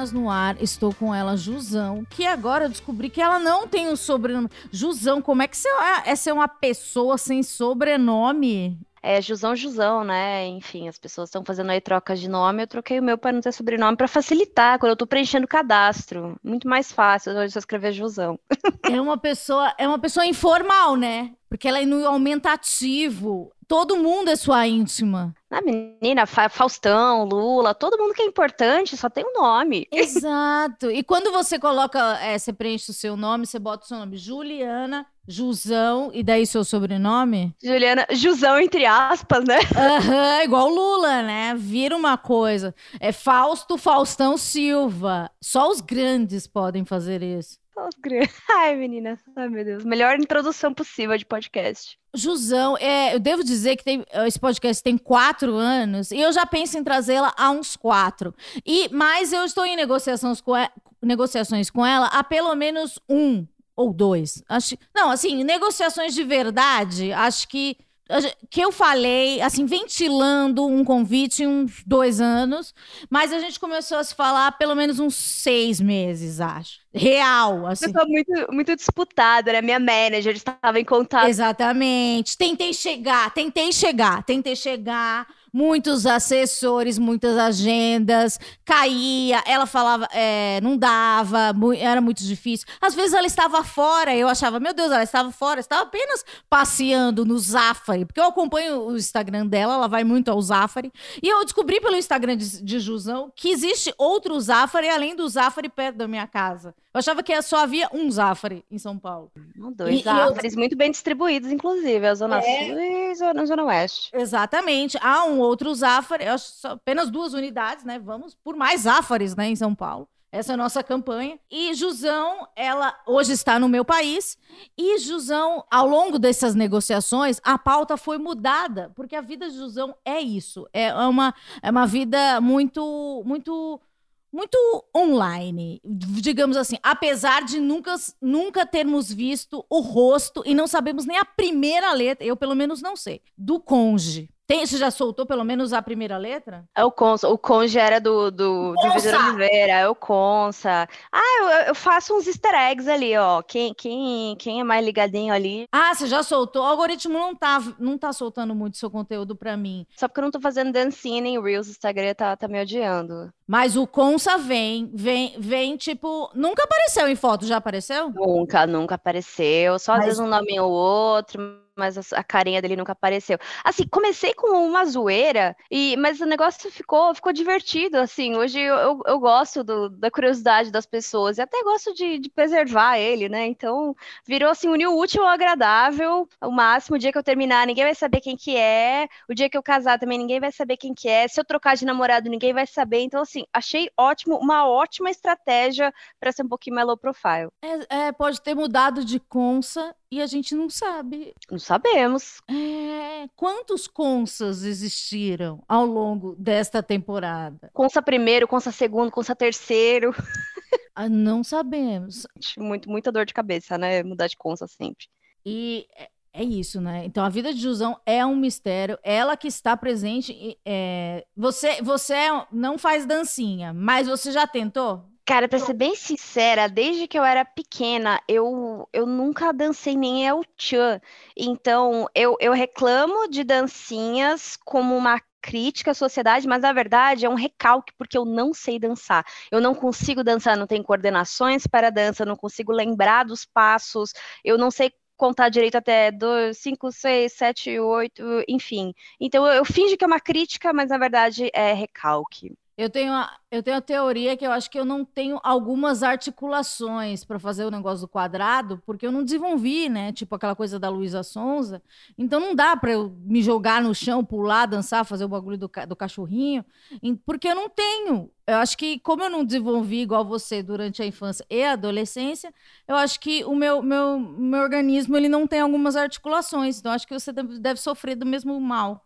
Esquizofrenóias no ar, estou com ela, Jusão, que agora eu descobri que ela não tem um sobrenome. Jusão, como é que você é, é ser uma pessoa sem sobrenome? É Jusão Jusão, né? Enfim, as pessoas estão fazendo aí trocas de nome. Eu troquei o meu para não ter sobrenome para facilitar quando eu estou preenchendo o cadastro. Muito mais fácil hoje escrever Jusão. É uma pessoa, é uma pessoa informal, né? Porque ela é no aumentativo. Todo mundo é sua íntima. A menina, Faustão, Lula, todo mundo que é importante só tem um nome. Exato. E quando você coloca, é, você preenche o seu nome, você bota o seu nome Juliana, Jusão, e daí seu sobrenome? Juliana, Jusão, entre aspas, né? Aham, uhum, igual Lula, né? Vira uma coisa. É Fausto Faustão Silva. Só os grandes podem fazer isso. Ai, menina, ai meu Deus. Melhor introdução possível de podcast. Jusão, é, eu devo dizer que tem, esse podcast tem quatro anos e eu já penso em trazê-la há uns quatro. E, mas eu estou em negociações com, negociações com ela há pelo menos um ou dois. Acho, não, assim, negociações de verdade, acho que que eu falei, assim, ventilando um convite em uns dois anos, mas a gente começou a se falar pelo menos uns seis meses, acho. Real, assim. Eu tô muito, muito disputada, né? Minha manager estava em contato. Exatamente. Tentei chegar, tentei chegar, tentei chegar muitos assessores, muitas agendas, caía, ela falava, é, não dava, era muito difícil. Às vezes ela estava fora, eu achava, meu Deus, ela estava fora, estava apenas passeando no Zafari, porque eu acompanho o Instagram dela, ela vai muito ao Zafari, e eu descobri pelo Instagram de, de Jusão que existe outro Zafari além do Zafari perto da minha casa. Eu achava que só havia um Zafari em São Paulo. dois Zafaris eu... muito bem distribuídos, inclusive, a Zona é... Sul e a Zona, Zona Oeste. Exatamente. Há um outro Zafari, apenas duas unidades, né? Vamos por mais Zafares, né, em São Paulo. Essa é a nossa campanha. E Jusão, ela hoje está no meu país. E Jusão, ao longo dessas negociações, a pauta foi mudada, porque a vida de Jusão é isso. É uma, é uma vida muito, muito muito online, digamos assim, apesar de nunca, nunca termos visto o rosto e não sabemos nem a primeira letra, eu pelo menos não sei, do conge. Tem, você já soltou pelo menos a primeira letra? É o Consa. O Conge era do, do, Vitor Oliveira, é o Consa. Ah, eu, eu, faço uns easter eggs ali, ó. Quem, quem, quem é mais ligadinho ali. Ah, você já soltou? O algoritmo não tá, não tá soltando muito seu conteúdo pra mim. Só porque eu não tô fazendo dancinha nem Reels, o Instagram tá, tá me odiando. Mas o Consa vem, vem, vem, tipo. Nunca apareceu em foto, já apareceu? Nunca, nunca apareceu. Só Mas... às vezes um nome ou outro mas a carinha dele nunca apareceu. Assim, comecei com uma zoeira, e, mas o negócio ficou, ficou divertido, assim, hoje eu, eu, eu gosto do, da curiosidade das pessoas, e até gosto de, de, preservar ele, né, então virou, assim, unir o útil ao agradável, o máximo, o dia que eu terminar, ninguém vai saber quem que é, o dia que eu casar também, ninguém vai saber quem que é, se eu trocar de namorado, ninguém vai saber, então, assim, achei ótimo, uma ótima estratégia para ser um pouquinho mais low profile. É, é, pode ter mudado de consa e a gente não sabe. Não sabemos. É, quantos Consas existiram ao longo desta temporada? Consa primeiro, Consa segundo, Consa terceiro. Ah, não sabemos. Muito, muita dor de cabeça, né? Mudar de Consa sempre. E é, é isso, né? Então a vida de Jusão é um mistério. Ela que está presente. É... Você, você não faz dancinha, mas você já tentou? Cara, pra ser bem sincera, desde que eu era pequena, eu, eu nunca dancei nem El Chan. Então, eu, eu reclamo de dancinhas como uma crítica à sociedade, mas na verdade é um recalque, porque eu não sei dançar. Eu não consigo dançar, não tenho coordenações para dança, não consigo lembrar dos passos, eu não sei contar direito até 2, 5, 6, 7, 8, enfim. Então eu, eu finge que é uma crítica, mas na verdade é recalque. Eu tenho, a, eu tenho a teoria que eu acho que eu não tenho algumas articulações para fazer o negócio do quadrado, porque eu não desenvolvi, né? Tipo aquela coisa da Luísa Sonza. Então não dá para eu me jogar no chão, pular, dançar, fazer o bagulho do, do cachorrinho, porque eu não tenho. Eu acho que, como eu não desenvolvi igual você durante a infância e a adolescência, eu acho que o meu, meu, meu organismo ele não tem algumas articulações. Então, acho que você deve sofrer do mesmo mal.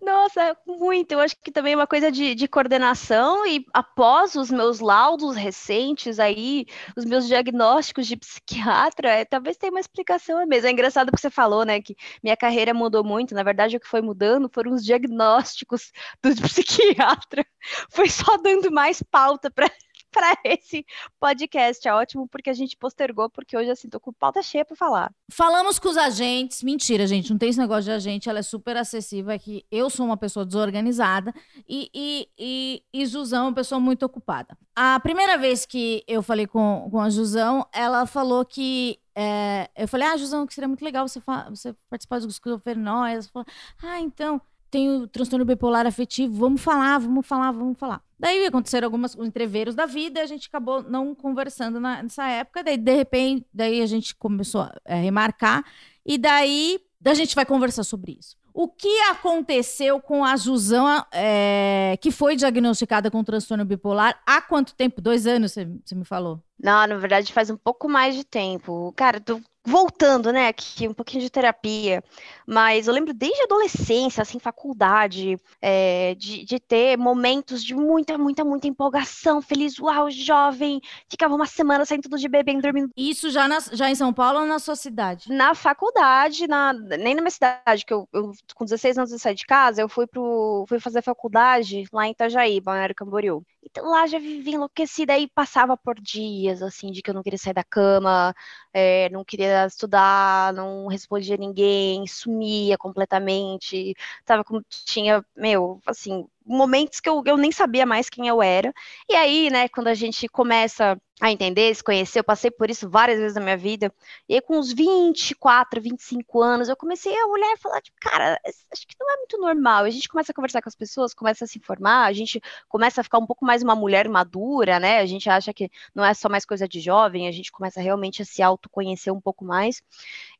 Nossa, muito. Eu acho que também é uma coisa de, de coordenação e após os meus laudos recentes aí, os meus diagnósticos de psiquiatra, é, talvez tenha uma explicação mesmo. É engraçado porque você falou, né, que minha carreira mudou muito. Na verdade, o que foi mudando foram os diagnósticos do psiquiatra. Foi só dando mais pauta para para esse podcast. É ótimo porque a gente postergou, porque hoje, assim, tô com pauta cheia para falar. Falamos com os agentes. Mentira, gente, não tem esse negócio de agente, ela é super acessível. É que eu sou uma pessoa desorganizada e, e, e, e é uma pessoa muito ocupada. A primeira vez que eu falei com, com a Jusão, ela falou que é, eu falei, ah, Jusão, que seria muito legal você, você participar dos esquizofrenóis. Ela falou, ah, então, tenho transtorno bipolar afetivo, vamos falar, vamos falar, vamos falar. Daí aconteceram alguns entreveros da vida, a gente acabou não conversando na, nessa época, daí de repente, daí a gente começou a é, remarcar, e daí a gente vai conversar sobre isso. O que aconteceu com a Jusão, é, que foi diagnosticada com transtorno bipolar há quanto tempo? Dois anos, você me falou? Não, na verdade faz um pouco mais de tempo. Cara, tô voltando, né, aqui, um pouquinho de terapia, mas eu lembro desde adolescência, assim, faculdade, é, de, de ter momentos de muita, muita, muita empolgação, feliz, uau, jovem, ficava uma semana saindo tudo de bebê, dormindo. Isso já, na, já em São Paulo ou na sua cidade? Na faculdade, na, nem na minha cidade, que eu, eu com 16 anos eu saí de casa, eu fui, pro, fui fazer faculdade lá em Itajaí, Balneário Camboriú. Então lá já vivi enlouquecida e passava por dias, assim, de que eu não queria sair da cama, é, não queria estudar, não respondia ninguém, sumia completamente, tava como tinha, meu, assim, momentos que eu, eu nem sabia mais quem eu era. E aí, né, quando a gente começa a entender, se conhecer, eu passei por isso várias vezes na minha vida. E aí, com uns 24, 25 anos, eu comecei a olhar e falar, tipo, cara, acho que não é muito normal. A gente começa a conversar com as pessoas, começa a se informar, a gente começa a ficar um pouco mais uma mulher madura, né? A gente acha que não é só mais coisa de jovem, a gente começa realmente a se autoconhecer um pouco mais.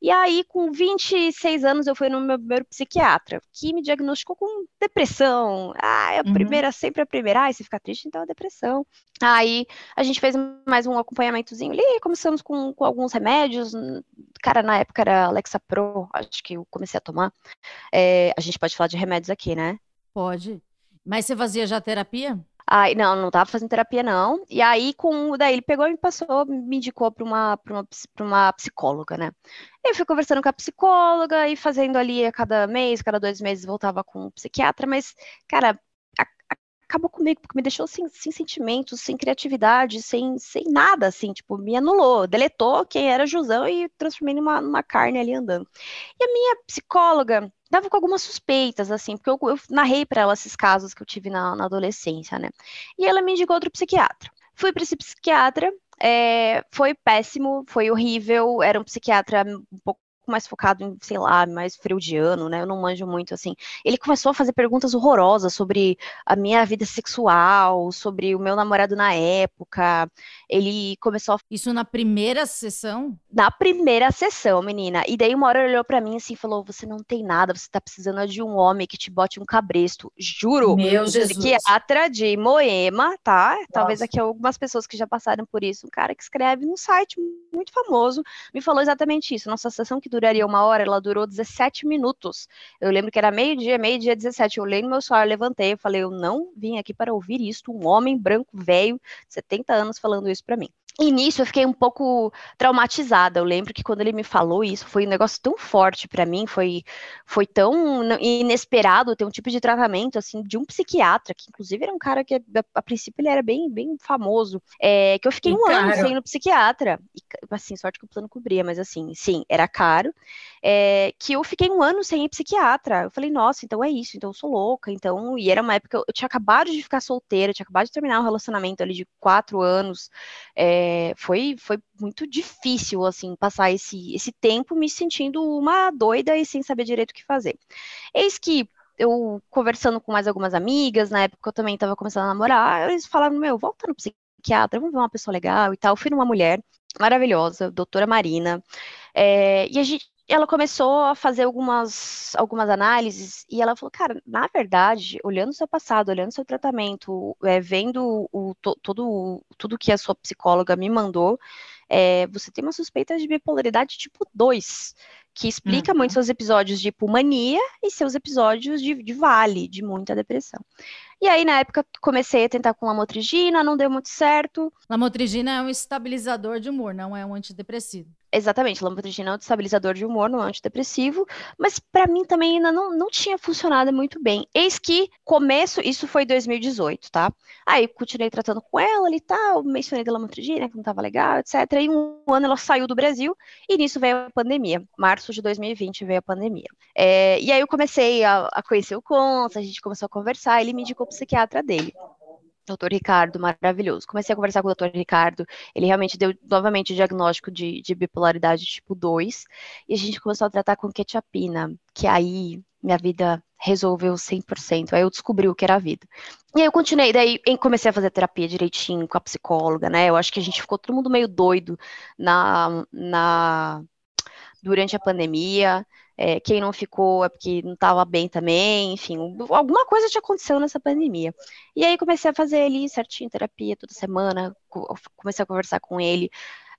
E aí, com 26 anos, eu fui no meu primeiro psiquiatra, que me diagnosticou com depressão. Ah, é a uhum. primeira, sempre a primeira. Ah, você fica triste, então é depressão. Aí, a gente fez mais um acompanhamentozinho ali, começamos com, com alguns remédios. Cara, na época era Alexa Pro, acho que eu comecei a tomar. É, a gente pode falar de remédios aqui, né? Pode. Mas você fazia já terapia? Aí, não, não tava fazendo terapia, não. E aí, com daí ele pegou e me passou, me indicou para uma, uma, uma psicóloga, né? Eu fui conversando com a psicóloga e fazendo ali a cada mês, cada dois meses voltava com o psiquiatra, mas, cara, acabou comigo, porque me deixou sem, sem sentimentos, sem criatividade, sem, sem nada, assim, tipo, me anulou, deletou quem era Jusão e transformei numa, numa carne ali andando. E a minha psicóloga dava com algumas suspeitas, assim, porque eu, eu narrei para ela esses casos que eu tive na, na adolescência, né? E ela me indicou outro psiquiatra. Fui para esse psiquiatra, é, foi péssimo, foi horrível, era um psiquiatra um pouco mais focado em, sei lá, mais freudiano, né? Eu não manjo muito assim. Ele começou a fazer perguntas horrorosas sobre a minha vida sexual, sobre o meu namorado na época. Ele começou a... Isso na primeira sessão? Na primeira sessão, menina. E daí uma hora ele olhou para mim assim e falou: "Você não tem nada, você tá precisando de um homem que te bote um cabresto". Juro. Meu Jesus. Psiquiatra de Moema, tá? Nossa. Talvez aqui algumas pessoas que já passaram por isso. Um cara que escreve num site muito famoso me falou exatamente isso. Nossa sessão que duraria uma hora, ela durou 17 minutos. Eu lembro que era meio-dia, meio-dia 17. Eu olhei no meu celular, levantei, eu falei, eu não vim aqui para ouvir isto, um homem branco, velho, 70 anos, falando isso para mim. E nisso eu fiquei um pouco traumatizada. Eu lembro que quando ele me falou isso, foi um negócio tão forte para mim, foi, foi tão inesperado ter um tipo de tratamento assim de um psiquiatra, que inclusive era um cara que a, a princípio ele era bem, bem famoso, é, que eu fiquei e um caro. ano sem ir no psiquiatra. E, assim, sorte que o plano cobria, mas assim, sim, era caro. É, que eu fiquei um ano sem ir psiquiatra. Eu falei, nossa, então é isso, então eu sou louca, então. E era uma época eu, eu tinha acabado de ficar solteira, tinha acabado de terminar um relacionamento ali de quatro anos. É, é, foi, foi muito difícil, assim, passar esse, esse tempo me sentindo uma doida e sem saber direito o que fazer. Eis que eu conversando com mais algumas amigas, na época eu também estava começando a namorar, eles falaram, meu, volta no psiquiatra, vamos ver uma pessoa legal e tal. Eu fui numa mulher maravilhosa, doutora Marina, é, e a gente, ela começou a fazer algumas, algumas análises e ela falou, cara, na verdade, olhando o seu passado, olhando o seu tratamento, é, vendo o, to, todo, tudo que a sua psicóloga me mandou, é, você tem uma suspeita de bipolaridade tipo 2 que explica uhum. muito seus episódios de pulmonia e seus episódios de, de, vale, de muita depressão. E aí, na época, comecei a tentar com lamotrigina, não deu muito certo. Lamotrigina é um estabilizador de humor, não é um antidepressivo. Exatamente, lamotrigina é um estabilizador de humor, não é um antidepressivo, mas para mim também ainda não, não tinha funcionado muito bem. Eis que começo, isso foi 2018, tá? Aí continuei tratando com ela e tal, mencionei da lamotrigina, que não tava legal, etc. E um ano ela saiu do Brasil e nisso veio a pandemia. Março de 2020 veio a pandemia. É, e aí eu comecei a, a conhecer o Conta, a gente começou a conversar, ele me indicou o psiquiatra dele. Doutor Ricardo, maravilhoso. Comecei a conversar com o doutor Ricardo, ele realmente deu novamente o diagnóstico de, de bipolaridade tipo 2, e a gente começou a tratar com quetiapina, que aí minha vida resolveu 100%, aí eu descobri o que era a vida. E aí eu continuei, daí comecei a fazer terapia direitinho com a psicóloga, né, eu acho que a gente ficou todo mundo meio doido na, na durante a pandemia, é, quem não ficou é porque não estava bem também, enfim, alguma coisa tinha acontecido nessa pandemia. E aí comecei a fazer ali certinho terapia toda semana, comecei a conversar com ele.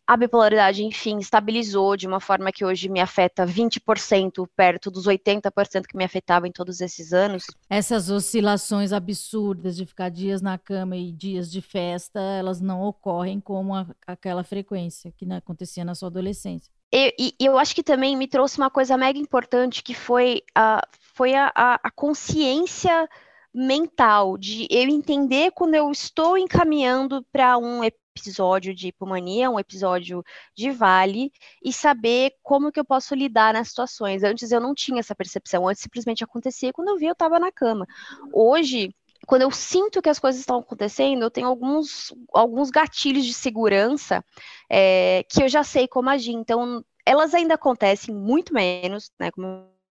A bipolaridade, enfim, estabilizou de uma forma que hoje me afeta 20% perto dos 80% que me afetava em todos esses anos. Essas oscilações absurdas de ficar dias na cama e dias de festa, elas não ocorrem como aquela frequência que acontecia na sua adolescência. E, e, eu acho que também me trouxe uma coisa mega importante, que foi a, foi a, a, consciência mental, de eu entender quando eu estou encaminhando para um episódio de hipomania, um episódio de vale, e saber como que eu posso lidar nas situações. Antes eu não tinha essa percepção, antes simplesmente acontecia, quando eu vi eu estava na cama. Hoje, quando eu sinto que as coisas estão acontecendo, eu tenho alguns, alguns gatilhos de segurança é, que eu já sei como agir. Então, elas ainda acontecem muito menos, né? Como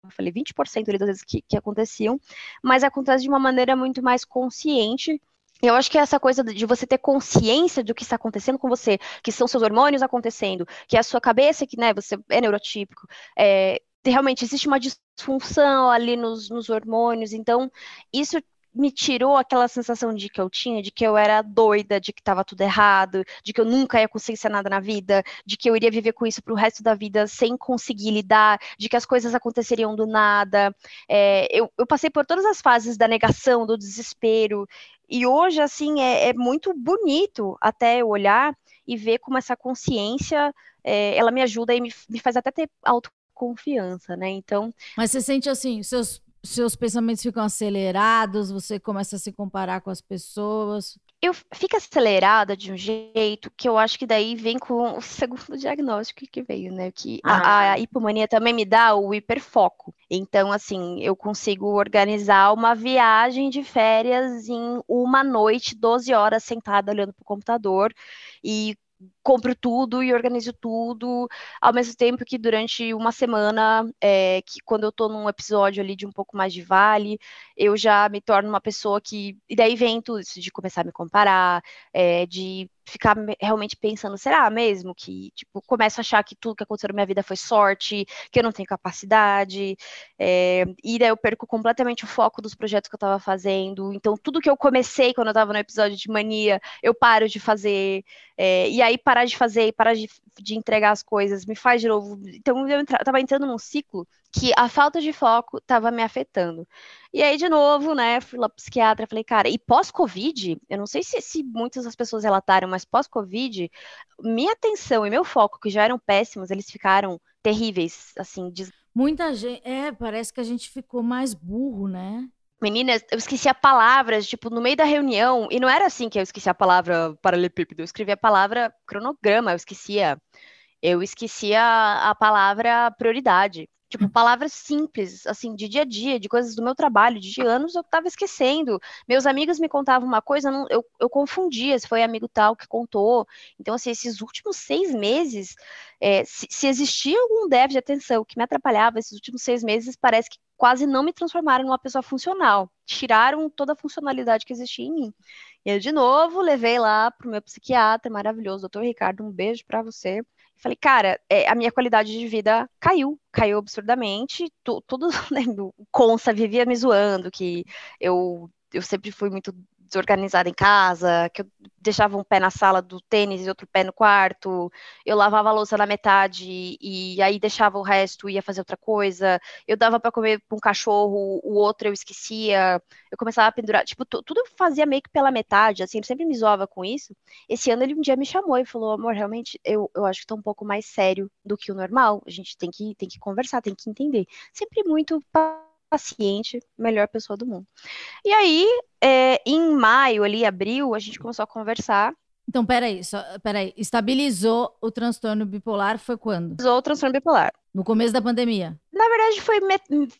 eu falei, 20% das vezes que, que aconteciam, mas acontece de uma maneira muito mais consciente eu acho que é essa coisa de você ter consciência do que está acontecendo com você, que são seus hormônios acontecendo, que é a sua cabeça, que né, você é neurotípico, é, realmente existe uma disfunção ali nos, nos hormônios, então isso me tirou aquela sensação de que eu tinha, de que eu era doida, de que estava tudo errado, de que eu nunca ia conseguir ser nada na vida, de que eu iria viver com isso para o resto da vida sem conseguir lidar, de que as coisas aconteceriam do nada. É, eu, eu, passei por todas as fases da negação, do desespero, e hoje, assim, é, é muito bonito até eu olhar e ver como essa consciência, é, ela me ajuda e me, me faz até ter autoconfiança, né? Então... Mas você sente, assim, seus seus pensamentos ficam acelerados, você começa a se comparar com as pessoas. Eu fico acelerada de um jeito que eu acho que daí vem com o segundo diagnóstico que veio, né? Que ah. a, a hipomania também me dá o hiperfoco. Então, assim, eu consigo organizar uma viagem de férias em uma noite, 12 horas sentada olhando para o computador e compro tudo e organizo tudo, ao mesmo tempo que durante uma semana, é, que quando eu tô num episódio ali de um pouco mais de vale, eu já me torno uma pessoa que. E daí vem tudo isso de começar a me comparar, é, de ficar realmente pensando, será mesmo que, tipo, começo a achar que tudo que aconteceu na minha vida foi sorte, que eu não tenho capacidade, é, e daí eu perco completamente o foco dos projetos que eu estava fazendo, então tudo que eu comecei quando eu estava no episódio de mania, eu paro de fazer, é, e aí parar de fazer parar de, de, entregar as coisas me faz de novo, então eu estava entrando num ciclo que a falta de foco estava me afetando. E aí, de novo, né, fui lá pro psiquiatra, falei, cara, e pós-Covid, eu não sei se, se muitas das pessoas relataram, mas pós-Covid, minha atenção e meu foco, que já eram péssimos, eles ficaram terríveis, assim. Des... Muita gente, é, parece que a gente ficou mais burro, né? Meninas, eu esqueci a palavras, tipo, no meio da reunião, e não era assim que eu esqueci a palavra paralelepípedo, eu escrevi a palavra cronograma, eu esquecia. Eu esquecia a palavra prioridade. Tipo, palavras simples, assim, de dia a dia, de coisas do meu trabalho, de anos, eu tava esquecendo. Meus amigos me contavam uma coisa, não, eu, eu confundia se foi amigo tal que contou. Então, assim, esses últimos seis meses, é, se, se existia algum déficit de atenção que me atrapalhava, esses últimos seis meses, parece que quase não me transformaram numa pessoa funcional. Tiraram toda a funcionalidade que existia em mim. E eu, de novo, levei lá pro meu psiquiatra maravilhoso, doutor Ricardo, um beijo para você. Falei, cara, é, a minha qualidade de vida caiu, caiu absurdamente. Tu, tudo, né, o Consa vivia me zoando, que eu, eu sempre fui muito desorganizada em casa, que eu deixava um pé na sala do tênis e outro pé no quarto, eu lavava a louça na metade e aí deixava o resto e ia fazer outra coisa, eu dava para comer para um cachorro, o outro eu esquecia, eu começava a pendurar, tipo, tudo fazia meio que pela metade, assim, sempre me zoava com isso. Esse ano ele um dia me chamou e falou, amor, realmente, eu, eu acho que tá um pouco mais sério do que o normal, a gente tem que, tem que conversar, tem que entender. Sempre muito paciente, melhor pessoa do mundo. E aí, é, em maio, ali, abril, a gente começou a conversar. Então, peraí, só, peraí. Estabilizou o transtorno bipolar foi quando? Estabilizou o transtorno bipolar. No começo da pandemia? Verdade, foi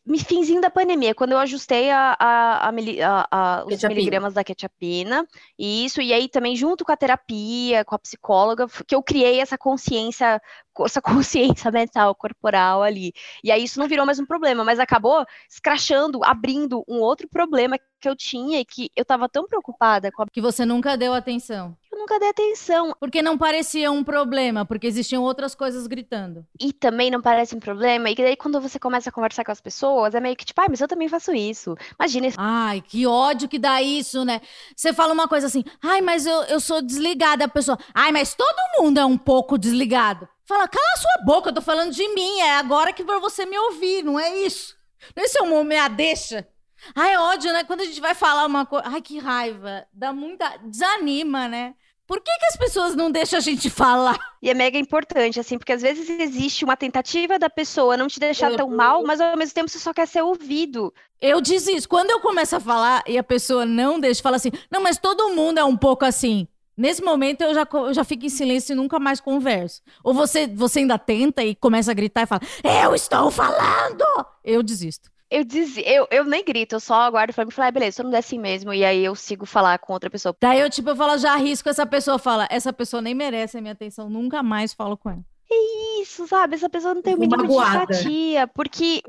me, finzinho da pandemia, quando eu ajustei a, a, a, a os miligramas da quetiapina. E isso, e aí também junto com a terapia, com a psicóloga, que eu criei essa consciência, essa consciência mental, corporal ali. E aí isso não virou mais um problema, mas acabou escrachando, abrindo um outro problema que eu tinha e que eu tava tão preocupada com a... Que você nunca deu atenção. Nunca dei atenção. Porque não parecia um problema, porque existiam outras coisas gritando. E também não parece um problema, e daí quando você começa a conversar com as pessoas, é meio que tipo, ai, mas eu também faço isso. Imagina. Ai, que ódio que dá isso, né? Você fala uma coisa assim, ai, mas eu, eu sou desligada. A pessoa, ai, mas todo mundo é um pouco desligado. Fala, cala a sua boca, eu tô falando de mim, é agora que você me ouvir, não é isso. Não é isso é me deixa. Ai, ódio, né? Quando a gente vai falar uma coisa. Ai, que raiva. Dá muita. Desanima, né? Por que, que as pessoas não deixam a gente falar? E é mega importante, assim, porque às vezes existe uma tentativa da pessoa não te deixar tão mal, mas ao mesmo tempo você só quer ser ouvido. Eu disse isso. Quando eu começo a falar e a pessoa não deixa, fala assim, não, mas todo mundo é um pouco assim. Nesse momento eu já, eu já fico em silêncio e nunca mais converso. Ou você, você ainda tenta e começa a gritar e fala, eu estou falando! Eu desisto. Eu, diz, eu, eu nem grito, eu só aguardo pra mim falar, ah, beleza, se não der assim mesmo, e aí eu sigo falar com outra pessoa. Daí eu, tipo, eu falo, já arrisco essa pessoa, fala, essa pessoa nem merece a minha atenção, nunca mais falo com ela. É isso, sabe? Essa pessoa não tem o mínimo de empatia, porque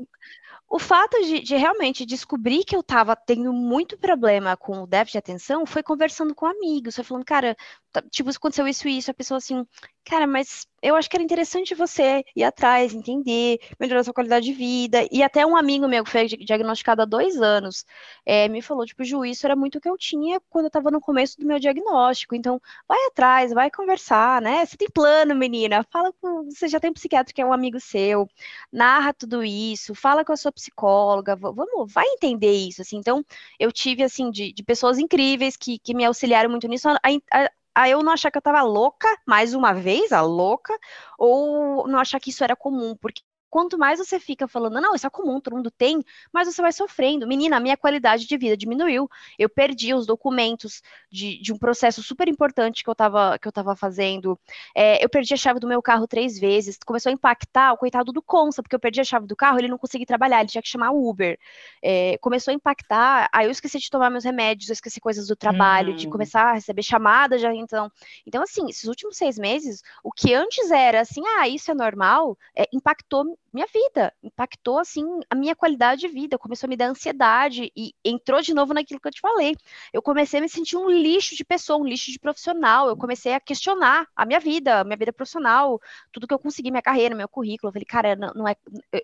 o fato de, de, realmente descobrir que eu tava tendo muito problema com o déficit de atenção foi conversando com amigos, foi falando, cara, tá, tipo, aconteceu isso e isso, a pessoa assim, cara, mas eu acho que era interessante você ir atrás, entender, melhorar sua qualidade de vida. E até um amigo meu que foi diagnosticado há dois anos é, me falou, tipo, Ju, isso era muito o que eu tinha quando eu estava no começo do meu diagnóstico. Então, vai atrás, vai conversar, né? Você tem plano, menina. Fala com. Você já tem um psiquiatra que é um amigo seu, narra tudo isso, fala com a sua psicóloga, vamos, vai entender isso, assim. Então, eu tive, assim, de, de pessoas incríveis que, que me auxiliaram muito nisso. A, a, a eu não achar que eu tava louca, mais uma vez, a louca, ou não achar que isso era comum, porque quanto mais você fica falando, não, isso é comum, todo mundo tem, mais você vai sofrendo. Menina, a minha qualidade de vida diminuiu. Eu perdi os documentos de, de um processo super importante que eu estava que eu tava fazendo. É, eu perdi a chave do meu carro três vezes. Começou a impactar o coitado do Consa, porque eu perdi a chave do carro, ele não conseguia trabalhar, ele tinha que chamar o Uber. É, começou a impactar, aí eu esqueci de tomar meus remédios, eu esqueci coisas do trabalho, hum. de começar a receber chamada já então. Então, assim, esses últimos seis meses, o que antes era assim, ah, isso é normal, é, impactou minha vida, impactou assim a minha qualidade de vida, começou a me dar ansiedade e entrou de novo naquilo que eu te falei. Eu comecei a me sentir um lixo de pessoa, um lixo de profissional. Eu comecei a questionar a minha vida, a minha vida profissional, tudo que eu consegui, minha carreira, meu currículo. Eu falei, cara, não, não é,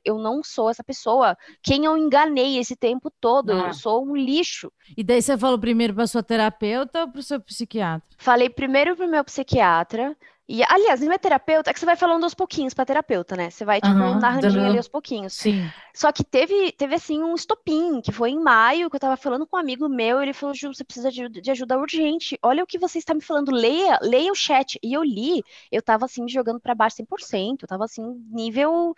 eu não sou essa pessoa. Quem eu enganei esse tempo todo? Ah. Eu sou um lixo. E daí você falou primeiro para sua terapeuta ou para o seu psiquiatra? Falei primeiro para o meu psiquiatra. E, aliás, minha terapeuta, é que você vai falando aos pouquinho pra terapeuta, né? Você vai, tipo, uhum, narrandinho ali aos pouquinhos. Sim. Só que teve, teve, assim, um estopim, que foi em maio, que eu tava falando com um amigo meu, ele falou, Ju, você precisa de, de ajuda urgente. Olha o que você está me falando, leia, leia o chat. E eu li, eu tava, assim, me jogando para baixo 100%, eu tava, assim, nível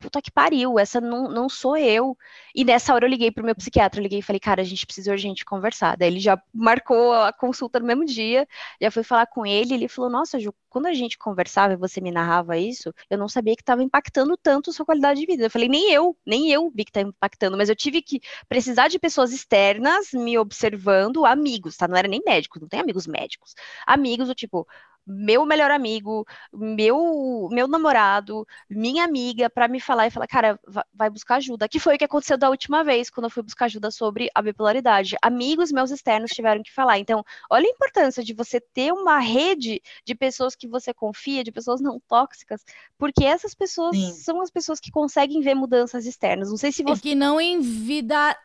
puta que pariu, essa não, não sou eu. E nessa hora eu liguei pro meu psiquiatra, liguei e falei, cara, a gente precisa urgente conversar. Daí ele já marcou a consulta no mesmo dia, já fui falar com ele, ele falou, nossa, Ju, quando a gente conversava e você me narrava isso, eu não sabia que estava impactando tanto a sua qualidade de vida. Eu falei, nem eu, nem eu vi que tá impactando, mas eu tive que precisar de pessoas externas me observando, amigos, tá? Não era nem médicos, não tem amigos médicos. Amigos, do tipo, meu melhor amigo, meu meu namorado, minha amiga, para me falar e falar, cara, vai buscar ajuda. Que foi o que aconteceu da última vez, quando eu fui buscar ajuda sobre a bipolaridade. Amigos meus externos tiveram que falar. Então, olha a importância de você ter uma rede de pessoas que você confia, de pessoas não tóxicas, porque essas pessoas Sim. são as pessoas que conseguem ver mudanças externas. Não sei se você. E que não envida.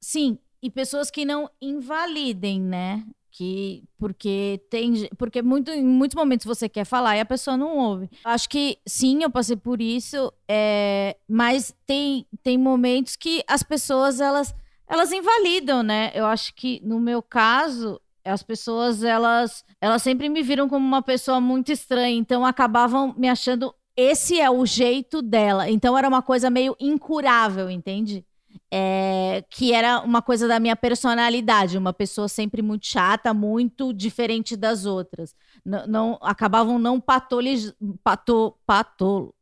Sim, e pessoas que não invalidem, né? Que porque tem porque muito, em muitos momentos você quer falar e a pessoa não ouve. Acho que sim, eu passei por isso, é, mas tem, tem momentos que as pessoas elas elas invalidam, né? Eu acho que no meu caso as pessoas elas elas sempre me viram como uma pessoa muito estranha, então acabavam me achando esse é o jeito dela. Então era uma coisa meio incurável, entende? É, que era uma coisa da minha personalidade, uma pessoa sempre muito chata, muito diferente das outras. Não, não acabavam não patologizando, pato, pato,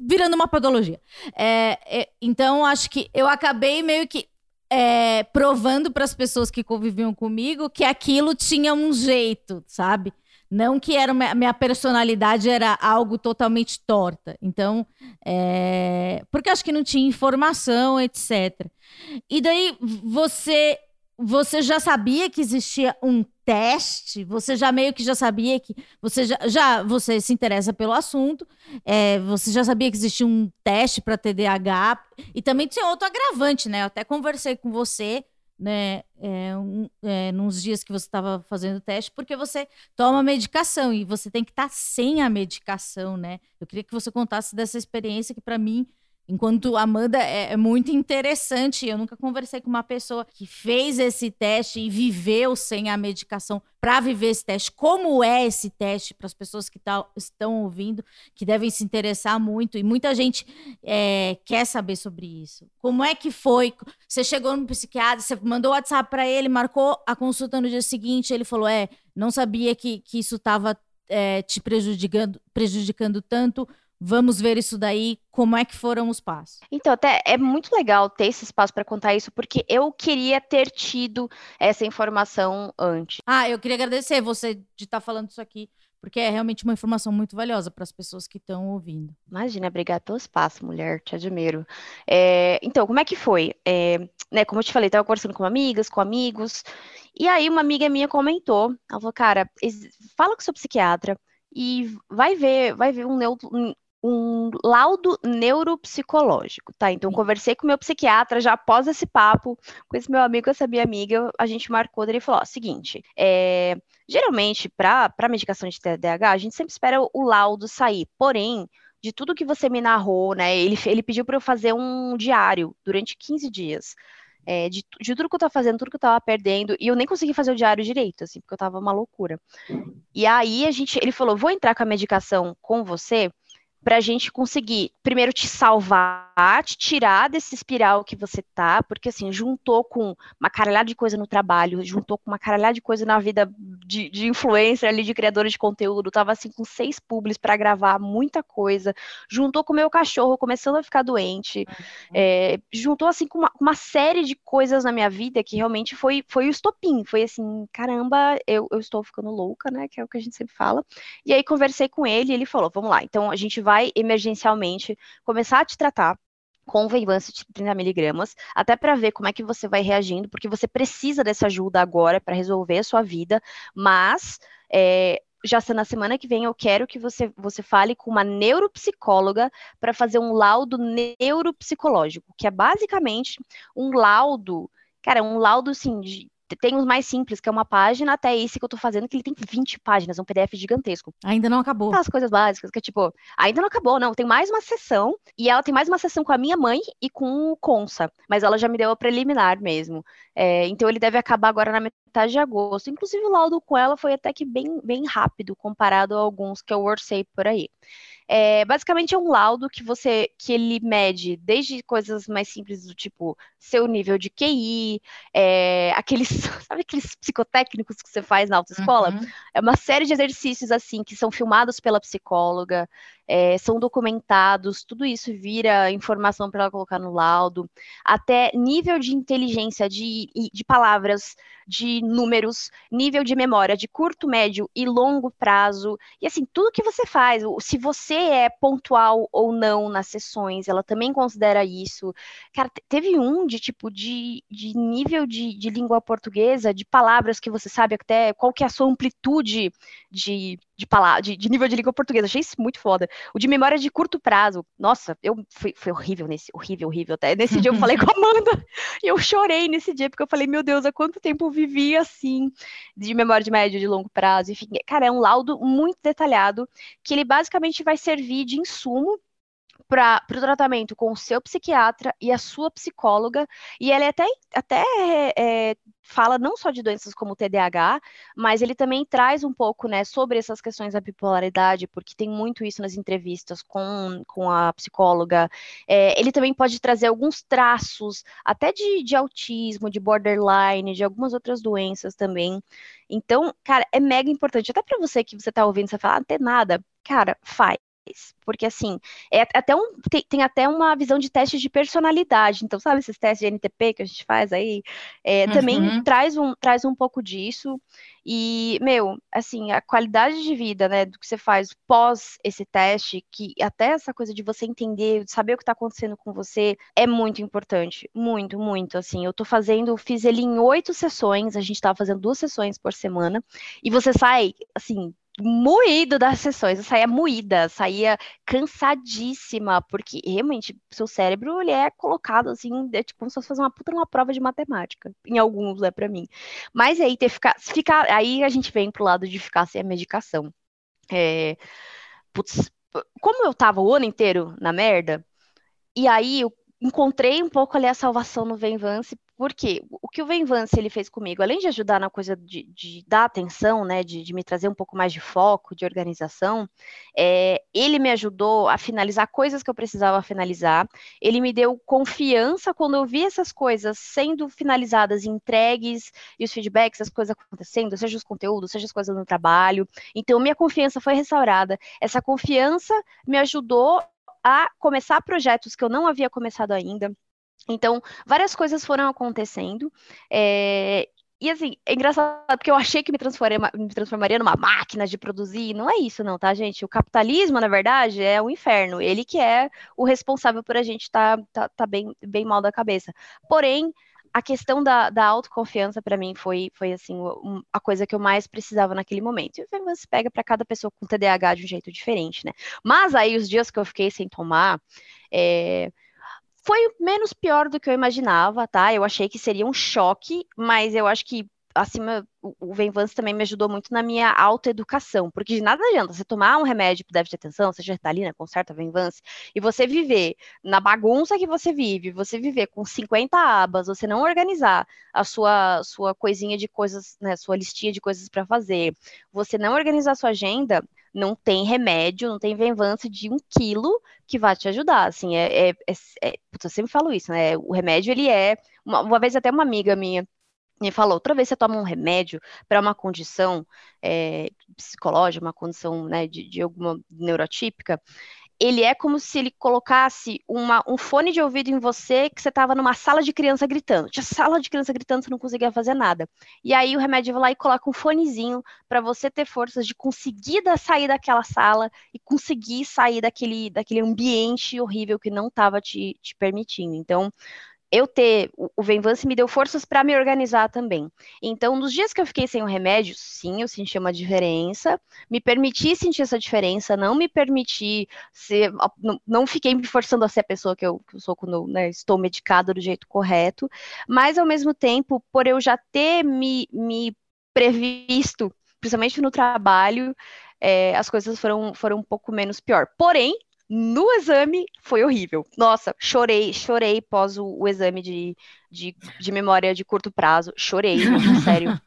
virando uma patologia. É, é, então acho que eu acabei meio que é, provando para as pessoas que conviviam comigo que aquilo tinha um jeito, sabe? Não que era minha personalidade era algo totalmente torta. Então, é... porque acho que não tinha informação, etc. E daí você você já sabia que existia um teste? Você já meio que já sabia que você já, já você se interessa pelo assunto? É, você já sabia que existia um teste para TDAH? E também tinha outro agravante, né? Eu até conversei com você né, é, um, é, nos dias que você estava fazendo o teste, porque você toma medicação e você tem que estar tá sem a medicação, né? Eu queria que você contasse dessa experiência que para mim Enquanto Amanda é, é, muito interessante, eu nunca conversei com uma pessoa que fez esse teste e viveu sem a medicação para viver esse teste. Como é esse teste para as pessoas que tá, estão ouvindo, que devem se interessar muito e muita gente é, quer saber sobre isso. Como é que foi? Você chegou no psiquiatra, você mandou o WhatsApp para ele, marcou a consulta no dia seguinte, ele falou: é, não sabia que, que isso estava é, te prejudicando, prejudicando tanto Vamos ver isso daí, como é que foram os passos. Então, até é muito legal ter esse espaço para contar isso, porque eu queria ter tido essa informação antes. Ah, eu queria agradecer você de estar tá falando isso aqui, porque é realmente uma informação muito valiosa para as pessoas que estão ouvindo. Imagina, obrigada pelo espaço, mulher, te admiro. É, então, como é que foi? É, né, como eu te falei, estava conversando com amigas, com amigos, e aí uma amiga minha comentou, ela falou, cara, fala com seu psiquiatra, e vai ver, vai ver um, um laudo neuropsicológico, tá? Então, conversei com meu psiquiatra já após esse papo, com esse meu amigo, essa minha amiga, a gente marcou, ele falou, ó, seguinte, é, geralmente, para medicação de TDAH, a gente sempre espera o laudo sair, porém, de tudo que você me narrou, né, ele, ele pediu para eu fazer um diário durante 15 dias, é, de, de, tudo que eu tava fazendo, tudo que eu tava perdendo, e eu nem consegui fazer o diário direito, assim, porque eu tava uma loucura. E aí a gente, ele falou, vou entrar com a medicação com você, para a gente conseguir, primeiro, te salvar, te tirar desse espiral que você tá, porque assim, juntou com uma caralhada de coisa no trabalho, juntou com uma caralhada de coisa na vida de, de influencer ali, de criadora de conteúdo, tava assim com seis publis para gravar muita coisa, juntou com o meu cachorro começando a ficar doente, uhum. é, juntou assim com uma, uma, série de coisas na minha vida que realmente foi, foi o estopim, foi assim, caramba, eu, eu estou ficando louca, né, que é o que a gente sempre fala, e aí conversei com ele e ele falou, vamos lá, então a gente vai vai emergencialmente começar a te tratar com Venvança de 30 miligramas, até para ver como é que você vai reagindo, porque você precisa dessa ajuda agora para resolver a sua vida, mas é, já na semana que vem eu quero que você, você fale com uma neuropsicóloga para fazer um laudo neuropsicológico, que é basicamente um laudo, cara, um laudo assim de tem os mais simples, que é uma página, até esse que eu tô fazendo, que ele tem 20 páginas, um PDF gigantesco. Ainda não acabou. As coisas básicas, que é tipo, ainda não acabou, não. Tem mais uma sessão, e ela tem mais uma sessão com a minha mãe e com o Consa, mas ela já me deu a preliminar mesmo. É, então ele deve acabar agora na metade de agosto. Inclusive o laudo com ela foi até que bem, bem rápido, comparado a alguns que eu orcei por aí. É, basicamente é um laudo que você que ele mede desde coisas mais simples do tipo seu nível de QI, é, aqueles, sabe aqueles psicotécnicos que você faz na autoescola? Uhum. É uma série de exercícios assim que são filmados pela psicóloga, é, são documentados, tudo isso vira informação para ela colocar no laudo, até nível de inteligência de, de palavras, de números, nível de memória de curto, médio e longo prazo, e assim, tudo que você faz, se você é pontual ou não nas sessões, ela também considera isso. Cara, teve um de tipo de, de nível de, de língua portuguesa, de palavras que você sabe até qual que é a sua amplitude de de, de, de, nível de língua portuguesa. Achei isso muito foda. O de memória de curto prazo. Nossa, eu foi, foi horrível nesse, horrível, horrível. Até nesse dia eu falei com a Amanda e eu chorei nesse dia, porque eu falei, meu Deus, há quanto tempo eu vivi assim, de memória de médio, de longo prazo. Enfim, cara, é um laudo muito detalhado que ele basicamente vai servir de insumo para o tratamento com o seu psiquiatra e a sua psicóloga, e ele até, até é, fala não só de doenças como o TDAH, mas ele também traz um pouco né, sobre essas questões da bipolaridade, porque tem muito isso nas entrevistas com, com a psicóloga. É, ele também pode trazer alguns traços, até de, de autismo, de borderline, de algumas outras doenças também. Então, cara, é mega importante. Até para você que você está ouvindo, você fala, ah, não tem nada. Cara, faz porque assim, é até um, tem, tem, até uma visão de teste de personalidade. Então, sabe esses testes de NTP que a gente faz aí? É, uhum. Também traz um, traz um pouco disso. E, meu, assim, a qualidade de vida, né, do que você faz pós esse teste, que até essa coisa de você entender, de saber o que está acontecendo com você, é muito importante. Muito, muito. Assim, eu tô fazendo, fiz ele em oito sessões, a gente tava fazendo duas sessões por semana, e você sai, assim, moído das sessões, eu saía moída, saía cansadíssima, porque realmente seu cérebro ele é colocado assim, é tipo como se fosse fazer uma puta uma prova de matemática, em alguns é para mim. Mas aí ter ficar, ficar, aí a gente vem pro lado de ficar sem a medicação. É, putz, como eu tava o ano inteiro na merda, e aí eu encontrei um pouco ali a salvação no Venvance, porque o que o Venvance ele fez comigo, além de ajudar na coisa de, de dar atenção, né, de, de, me trazer um pouco mais de foco, de organização, é, ele me ajudou a finalizar coisas que eu precisava finalizar, ele me deu confiança quando eu vi essas coisas sendo finalizadas, entregues, e os feedbacks, as coisas acontecendo, seja os conteúdos, seja as coisas no trabalho, então minha confiança foi restaurada, essa confiança me ajudou a começar projetos que eu não havia começado ainda. Então, várias coisas foram acontecendo. É, e assim, é engraçado porque eu achei que me, me transformaria numa máquina de produzir. Não é isso, não, tá, gente? O capitalismo, na verdade, é o inferno. Ele que é o responsável por a gente estar tá, tá, tá bem, bem mal da cabeça. Porém, a questão da, da autoconfiança para mim foi, foi assim um, a coisa que eu mais precisava naquele momento. E você pega para cada pessoa com TDAH de um jeito diferente, né? Mas aí os dias que eu fiquei sem tomar, é, foi menos pior do que eu imaginava, tá? Eu achei que seria um choque, mas eu acho que acima, o Venvance também me ajudou muito na minha autoeducação, porque de nada adianta você tomar um remédio para déficit de atenção, seja Ritalina, conserta Venvance, e você viver na bagunça que você vive, você viver com 50 abas, você não organizar a sua, sua coisinha de coisas, né, sua listinha de coisas para fazer, você não organizar a sua agenda, não tem remédio, não tem Venvance de um quilo que vai te ajudar, assim, é, é, é, é eu sempre falo isso, né, o remédio, ele é, uma, uma vez até uma amiga minha me falou, outra vez você toma um remédio para uma condição é, psicológica, uma condição né, de, de, alguma neurotípica, ele é como se ele colocasse uma, um fone de ouvido em você que você estava numa sala de criança gritando. Tinha sala de criança gritando, você não conseguia fazer nada. E aí o remédio vai lá e coloca um fonezinho para você ter forças de conseguir sair daquela sala e conseguir sair daquele, daquele ambiente horrível que não estava te, te permitindo. Então, eu ter o Venvance me deu forças para me organizar também. Então, nos dias que eu fiquei sem o remédio, sim, eu senti uma diferença, me permiti sentir essa diferença, não me permiti ser, não fiquei me forçando a ser a pessoa que eu, que eu sou quando né, estou medicada do jeito correto, mas ao mesmo tempo, por eu já ter me, me previsto, principalmente no trabalho, é, as coisas foram, foram um pouco menos pior. Porém, no exame foi horrível. Nossa, chorei, chorei pós o, o exame de, de, de, memória de curto prazo. Chorei, sério.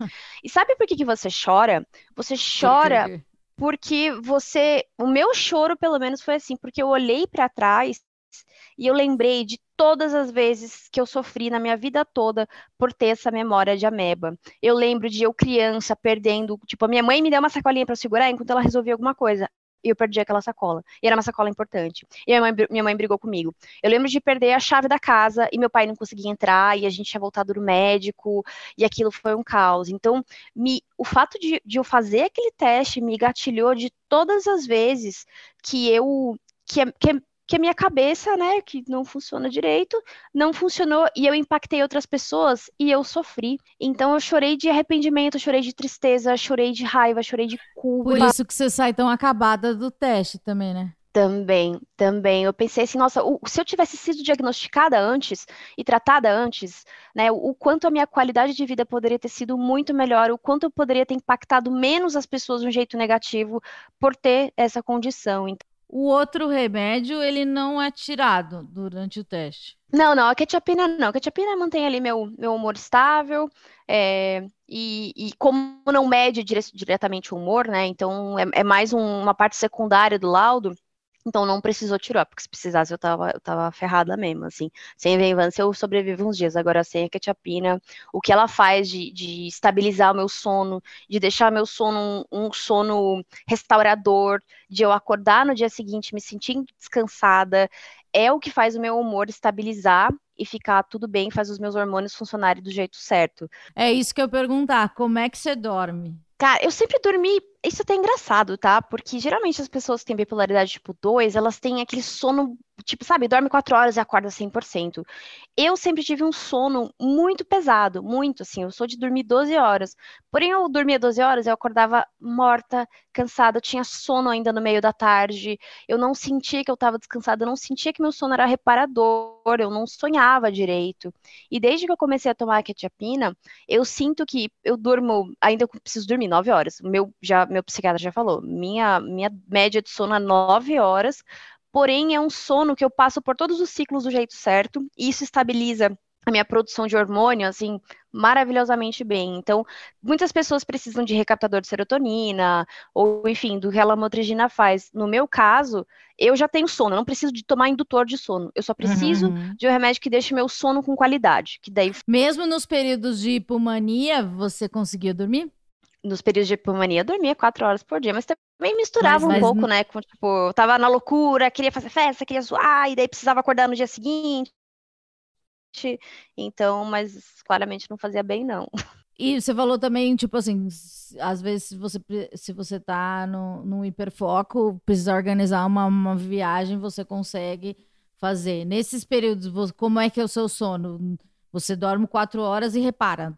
E sabe por que, que você chora? Você chora porque você, o meu choro pelo menos foi assim, porque eu olhei para trás e eu lembrei de todas as vezes que eu sofri na minha vida toda por ter essa memória de ameba. Eu lembro de eu criança perdendo, tipo, a minha mãe me deu uma sacolinha para segurar enquanto ela resolvia alguma coisa e eu perdi aquela sacola. E era uma sacola importante. E minha mãe, minha mãe brigou comigo. Eu lembro de perder a chave da casa e meu pai não conseguia entrar e a gente tinha voltado do médico e aquilo foi um caos. Então, me, o fato de, de eu fazer aquele teste me gatilhou de todas as vezes que eu que, que, que a minha cabeça, né, que não funciona direito, não funcionou e eu impactei outras pessoas e eu sofri. Então eu chorei de arrependimento, chorei de tristeza, chorei de raiva, chorei de culpa. Por isso que você sai tão acabada do teste também, né? Também, também. Eu pensei assim, nossa, o, se eu tivesse sido diagnosticada antes e tratada antes, né, o, o, quanto a minha qualidade de vida poderia ter sido muito melhor, o quanto eu poderia ter impactado menos as pessoas de um jeito negativo por ter essa condição. Então, o outro remédio, ele não é tirado durante o teste. Não, não, a quetiapina não. A quetiapina mantém ali meu, meu humor estável, é, e, e, como não mede dire diretamente o humor, né? Então é, é mais um, uma parte secundária do laudo. Então não precisou tirar, porque se precisasse eu tava, eu tava ferrada mesmo, assim. Sem Venvance eu sobrevivo uns dias, agora sem a quetiapina, o que ela faz de, de estabilizar o meu sono, de deixar meu sono um, um, sono restaurador, de eu acordar no dia seguinte me sentir descansada, é o que faz o meu humor estabilizar e ficar tudo bem, faz os meus hormônios funcionarem do jeito certo. É isso que eu perguntar, como é que você dorme? Cara, eu sempre dormi. Isso é até engraçado, tá? Porque geralmente as pessoas que têm bipolaridade tipo 2, elas têm aquele sono tipo, sabe, dorme quatro horas e acorda 100%. Eu sempre tive um sono muito pesado, muito, assim, eu sou de dormir 12 horas. Porém, eu dormia 12 horas, eu acordava morta, cansada, eu tinha sono ainda no meio da tarde, eu não sentia que eu estava descansada, eu não sentia que meu sono era reparador, eu não sonhava direito. E desde que eu comecei a tomar a quetiapina, eu sinto que eu durmo, ainda preciso dormir 9 horas. Meu, já, meu psiquiatra já falou, minha, minha média de sono é 9 horas, porém é um sono que eu passo por todos os ciclos do jeito certo, e isso estabiliza a minha produção de hormônio, assim, maravilhosamente bem. Então, muitas pessoas precisam de recaptador de serotonina, ou, enfim, do que a lamotrigina faz. No meu caso, eu já tenho sono, eu não preciso de tomar indutor de sono. Eu só preciso uhum. de um remédio que deixe meu sono com qualidade. Que daí... Mesmo nos períodos de hipomania, você conseguia dormir? Nos períodos de hipomania, dormia quatro horas por dia, mas também misturava mas, um pouco, né? Com, tipo, eu tava na loucura, queria fazer festa, queria zoar, e daí precisava acordar no dia seguinte. Então, mas claramente não fazia bem, não. E você falou também, tipo assim, às vezes você, se você tá no, no hiperfoco, precisa organizar uma, uma viagem, você consegue fazer. Nesses períodos, como é que é o seu sono? Você dorme quatro horas e repara,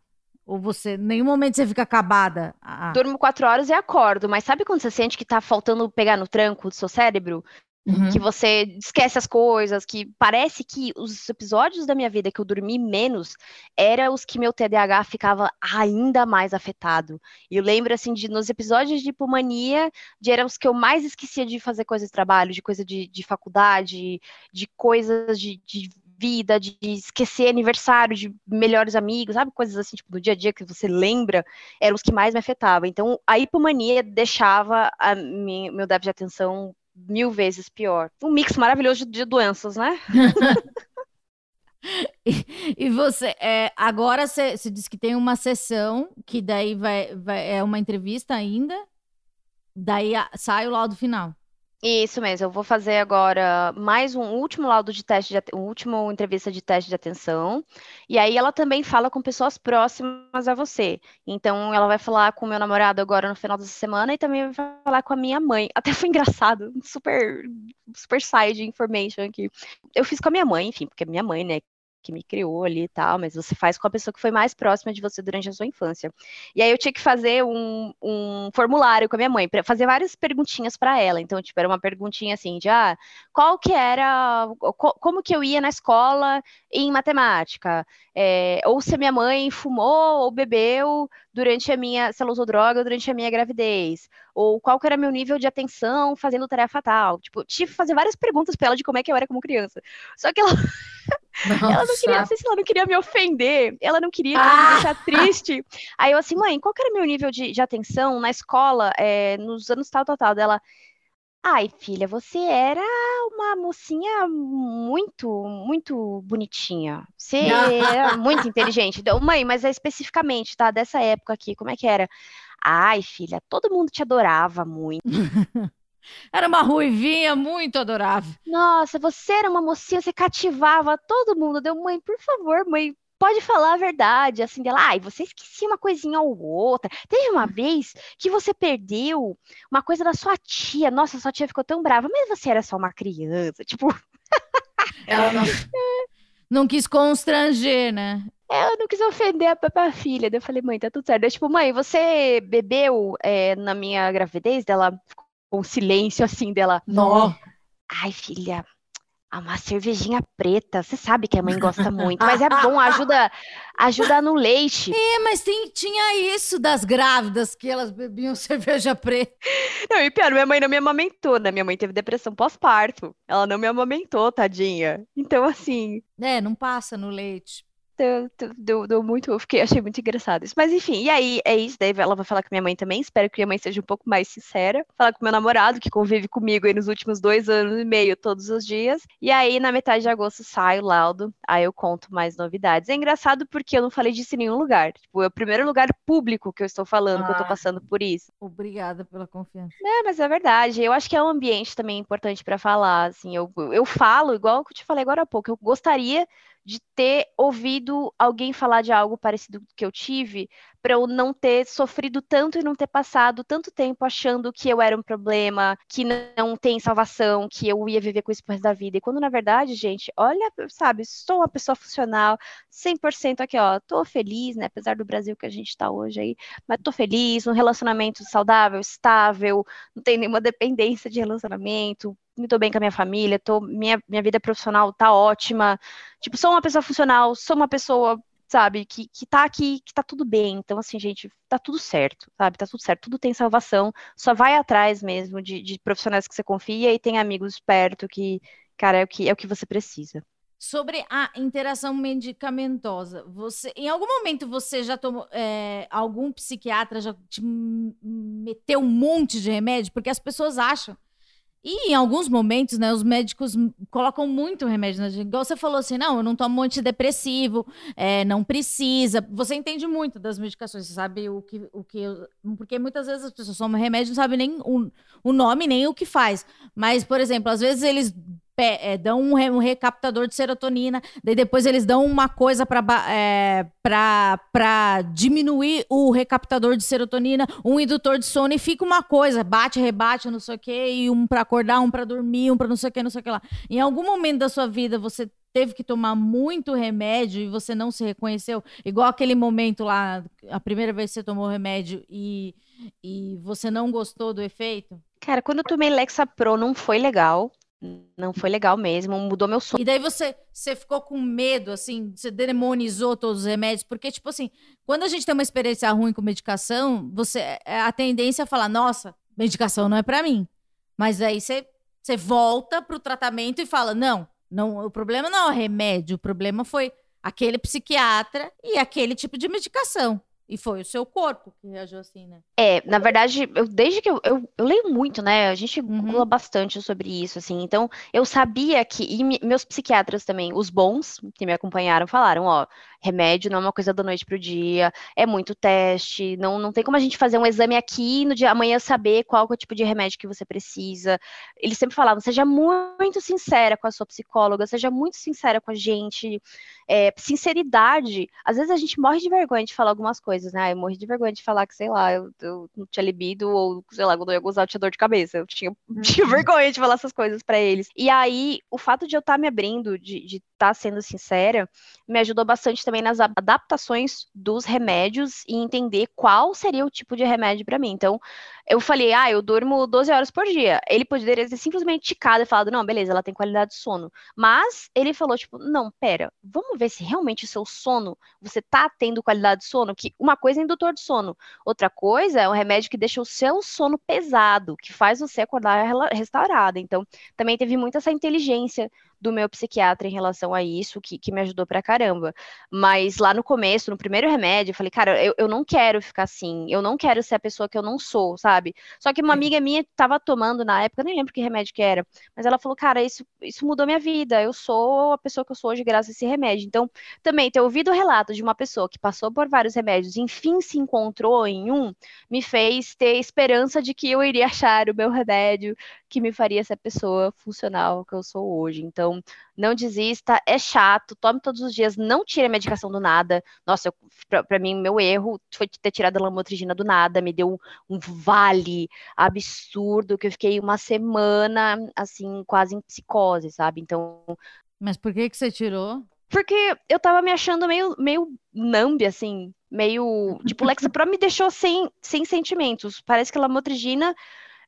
ou você, em nenhum momento você fica acabada? Ah. Durmo quatro horas e acordo, mas sabe quando você sente que tá faltando pegar no tranco do seu cérebro? Uhum. Que você esquece as coisas, que parece que os episódios da minha vida que eu dormi menos eram os que meu TDAH ficava ainda mais afetado. E eu lembro, assim, de nos episódios de hipomania, de eram os que eu mais esquecia de fazer coisas de trabalho, de coisa de, de faculdade, de coisas de, de vida, de esquecer aniversário de melhores amigos, sabe? Coisas assim, tipo, do dia a dia que você lembra, eram os que mais me afetavam. Então, a hipomania deixava a minha, meu déficit de atenção mil vezes pior. Um mix maravilhoso de, doenças, né? e, e, você, é, agora você, diz que tem uma sessão, que daí vai, vai é uma entrevista ainda, daí a, sai o laudo final. Isso mesmo, eu vou fazer agora mais um último laudo de teste, de, um último entrevista de teste de atenção. E aí ela também fala com pessoas próximas a você. Então ela vai falar com meu namorado agora no final dessa semana e também vai falar com a minha mãe. Até foi engraçado, super super side information aqui. Eu fiz com a minha mãe, enfim, porque é minha mãe, né, que me criou ali e tal, mas você faz com a pessoa que foi mais próxima de você durante a sua infância. E aí eu tinha que fazer um, um formulário com a minha mãe, para fazer várias perguntinhas para ela. Então, tipo, era uma perguntinha assim, de ah, qual que era, como que eu ia na escola em matemática? É, ou se a minha mãe fumou ou bebeu durante a minha, se ela usou droga durante a minha gravidez, ou qual que era meu nível de atenção fazendo tarefa tal. Tipo, tive que fazer várias perguntas para ela de como é que eu era como criança. Só que ela Nossa. Ela não queria, não sei se ela não queria me ofender, ela não queria ah. me deixar triste. Aí eu assim, mãe, qual que era meu nível de, de atenção na escola, é, nos anos tal, tal, tal? Dela, ai, filha, você era uma mocinha muito, muito bonitinha. Você era muito inteligente. Então, mãe, mas é especificamente, tá? Dessa época aqui, como é que era? Ai, filha, todo mundo te adorava muito. Era uma ruivinha muito adorável. Nossa, você era uma mocinha, você cativava todo mundo. Deu, mãe, por favor, mãe, pode falar a verdade. Assim, dela, ai, você esquecia uma coisinha ou outra. Teve uma vez que você perdeu uma coisa da sua tia. Nossa, sua tia ficou tão brava, mas você era só uma criança. Tipo. Ela não, não quis constranger, né? Ela não quis ofender a própria filha. Daí eu falei, mãe, tá tudo certo. Tipo, mãe, você bebeu é, na minha gravidez? Dela com silêncio assim dela. Nó. Ai, filha, uma cervejinha preta. Você sabe que a mãe gosta muito, mas é bom, ajuda, ajuda no leite. É, mas tem, tinha isso das grávidas que elas bebiam cerveja preta. Não, e pior, minha mãe não me amamentou, né? Minha mãe teve depressão pós-parto. Ela não me amamentou, tadinha. Então, assim. É, não passa no leite deu, deu, muito, eu fiquei, achei muito engraçado isso. Mas enfim, e aí é isso, daí ela vai falar com minha mãe também, espero que minha mãe seja um pouco mais sincera. Falar com meu namorado, que convive comigo aí nos últimos dois anos e meio, todos os dias. E aí, na metade de agosto, sai o laudo, aí eu conto mais novidades. É engraçado porque eu não falei disso em nenhum lugar. Tipo, é o primeiro lugar público que eu estou falando, ah, que eu tô ah. passando por isso. Obrigada pela confiança. É, mas é verdade. Eu acho que é um ambiente também importante para falar, assim. Eu, eu falo, igual que eu te falei agora há pouco, eu gostaria de ter ouvido alguém falar de algo parecido que eu tive, para eu não ter sofrido tanto e não ter passado tanto tempo achando que eu era um problema, que não tem salvação, que eu ia viver com isso pro resto da vida. E quando na verdade, gente, olha, sabe, sou uma pessoa funcional, 100% aqui, ó, tô feliz, né, apesar do Brasil que a gente tá hoje aí, mas tô feliz, um relacionamento saudável, estável, não tem nenhuma dependência de relacionamento, me dou bem com a minha família, tô, minha, minha vida profissional tá ótima. Tipo, sou uma pessoa funcional, sou uma pessoa, sabe, que, que tá aqui, que tá tudo bem. Então, assim, gente, tá tudo certo, sabe? Tá tudo certo, tudo tem salvação. Só vai atrás mesmo de, de profissionais que você confia e tem amigos perto que, cara, é o que, é o que você precisa. Sobre a interação medicamentosa, você, em algum momento você já tomou, é, algum psiquiatra já te meteu um monte de remédio? Porque as pessoas acham e em alguns momentos, né, os médicos colocam muito remédio na gente. Igual você falou assim, não, eu não tomo antidepressivo, é, não precisa. Você entende muito das medicações, você sabe o que. O que porque muitas vezes as pessoas tomam remédio e não sabem nem o, o nome, nem o que faz. Mas, por exemplo, às vezes eles é, dão um, um, recaptador de serotonina, daí depois eles dão uma coisa para é, diminuir o recaptador de serotonina, um indutor de sono, e fica uma coisa, bate, rebate, não sei o quê, e um para acordar, um para dormir, um para não sei o quê, não sei o que lá. Em algum momento da sua vida você teve que tomar muito remédio e você não se reconheceu, igual aquele momento lá, a primeira vez que você tomou remédio e, e você não gostou do efeito? Cara, quando eu tomei Lexapro não foi legal. Não foi legal mesmo, mudou meu sono. E daí você, você ficou com medo, assim, você demonizou todos os remédios, porque, tipo assim, quando a gente tem uma experiência ruim com medicação, você é, a tendência é falar, nossa, medicação não é para mim. Mas aí você, você volta pro tratamento e fala, não, não, o problema não é o remédio, o problema foi aquele psiquiatra e aquele tipo de medicação. E foi o seu corpo que reagiu assim, né? É, na verdade, eu, desde que eu, eu, eu leio muito, né? A gente uhum. Bastante sobre isso, assim. Então, eu sabia que. E meus psiquiatras também, os bons que me acompanharam, falaram: ó, remédio não é uma coisa da noite pro dia, é muito teste, não, não tem como a gente fazer um exame aqui no dia amanhã saber qual é o tipo de remédio que você precisa. Eles sempre falavam: seja muito sincera com a sua psicóloga, seja muito sincera com a gente. É, sinceridade. Às vezes a gente morre de vergonha de falar algumas coisas coisas, né? Eu morri de vergonha de falar que, sei lá, eu, eu não tinha libido, ou, sei lá, quando eu ia gozar, eu tinha dor de cabeça. Eu tinha, tinha uhum. vergonha de falar essas coisas para eles. E aí, o fato de eu estar tá me abrindo, de estar tá sendo sincera, me ajudou bastante também nas adaptações dos remédios e entender qual seria o tipo de remédio para mim. Então, eu falei, ah, eu durmo 12 horas por dia. Ele poderia ter simplesmente ticado e falado, não, beleza, ela tem qualidade de sono. Mas ele falou, tipo, não, pera, vamos ver se realmente o seu sono, você tá tendo qualidade de sono, que uma coisa é indutor de sono, outra coisa é um remédio que deixa o seu sono pesado, que faz você acordar restaurada. Então, também teve muita essa inteligência do meu psiquiatra em relação a isso, que, que me ajudou pra caramba. Mas lá no começo, no primeiro remédio, eu falei, cara, eu, eu não quero ficar assim, eu não quero ser a pessoa que eu não sou, sabe? Só que uma amiga minha tava tomando na época, eu nem lembro que remédio que era, mas ela falou, cara, isso, isso mudou minha vida, eu sou a pessoa que eu sou hoje graças a esse remédio. Então, também ter ouvido o relato de uma pessoa que passou por vários remédios, enfim se encontrou em um, me fez ter esperança de que eu iria achar o meu remédio que me faria ser a pessoa funcional que eu sou hoje. Então, não desista, é chato, tome todos os dias, não tire a medicação do nada. Nossa, para mim, meu erro foi ter tirado a lamotrigina do nada, me deu um, um vale absurdo, que eu fiquei uma semana, assim, quase em psicose, sabe? Então... Mas por que que você tirou? Porque eu tava me achando meio, meio nambe, assim, meio. Tipo, Lexapro me deixou sem, sem sentimentos. Parece que a lamotrigina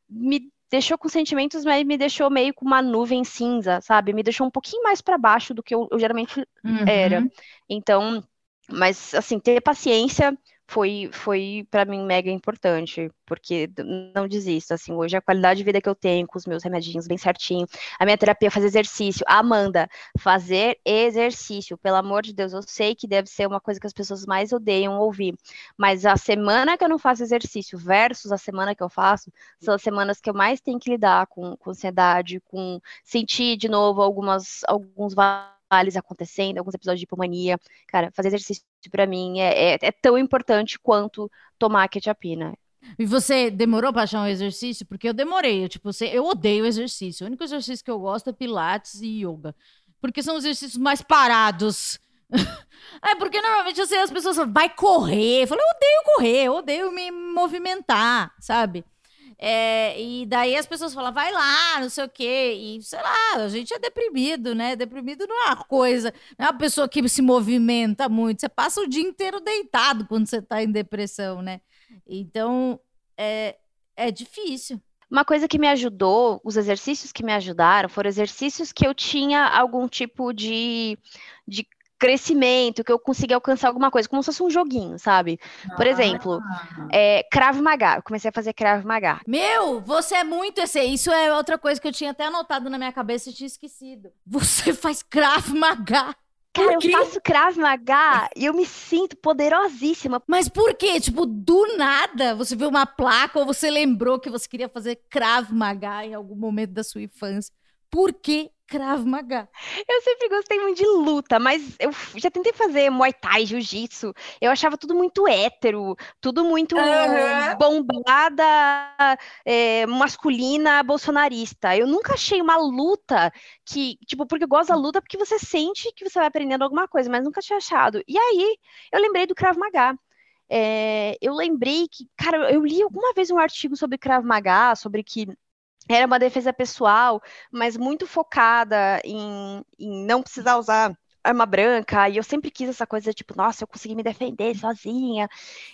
me deixou com sentimentos, mas me deixou meio com uma nuvem cinza, sabe? Me deixou um pouquinho mais para baixo do que eu, eu geralmente uhum. era. Então, mas assim, ter paciência foi, foi para mim mega importante, porque não desisto, assim, hoje a qualidade de vida que eu tenho com os meus remedinhos bem certinho, a minha terapia fazer exercício, Amanda, fazer exercício, pelo amor de Deus, eu sei que deve ser uma coisa que as pessoas mais odeiam ouvir, mas a semana que eu não faço exercício versus a semana que eu faço, são as semanas que eu mais tenho que lidar com, com ansiedade, com sentir de novo algumas, alguns males acontecendo, alguns episódios de hipomania. Cara, fazer exercício para mim é, é, é, tão importante quanto tomar quetiapina. E você demorou para achar um exercício? Porque eu demorei. Eu, tipo, eu odeio exercício. O único exercício que eu gosto é pilates e yoga. Porque são exercícios mais parados. é porque normalmente sei, as pessoas falam, vai correr. Eu falo, eu odeio correr, eu odeio me movimentar, sabe? É, e daí as pessoas falam, vai lá, não sei o quê. E sei lá, a gente é deprimido, né? Deprimido não é uma coisa, não é uma pessoa que se movimenta muito. Você passa o dia inteiro deitado quando você tá em depressão, né? Então é, é difícil. Uma coisa que me ajudou, os exercícios que me ajudaram, foram exercícios que eu tinha algum tipo de, de crescimento, que eu consegui alcançar alguma coisa, como se fosse um joguinho, sabe? Por exemplo, ah. é, Krav Maga. Eu comecei a fazer Krav Maga. Meu, você é muito esse. Isso é outra coisa que eu tinha até anotado na minha cabeça e tinha esquecido. Você faz Krav Maga. Cara, eu faço Krav Maga e eu me sinto poderosíssima. Mas por quê? Tipo, do nada você viu uma placa ou você lembrou que você queria fazer Krav Maga em algum momento da sua infância? Por que Krav Maga. Eu sempre gostei muito de luta, mas eu já tentei fazer Muay Thai, Jiu-Jitsu. Eu achava tudo muito hétero, tudo muito uhum. bombada, é, masculina, bolsonarista. Eu nunca achei uma luta que, tipo, porque eu gosto da luta porque você sente que você vai aprendendo alguma coisa, mas nunca tinha achado. E aí, eu lembrei do Krav Maga. É, eu lembrei que, cara, eu li alguma vez um artigo sobre Krav Maga, sobre que era uma defesa pessoal, mas muito focada em, em não precisar usar arma branca, e eu sempre quis essa coisa, tipo, nossa, eu consegui me defender sozinha.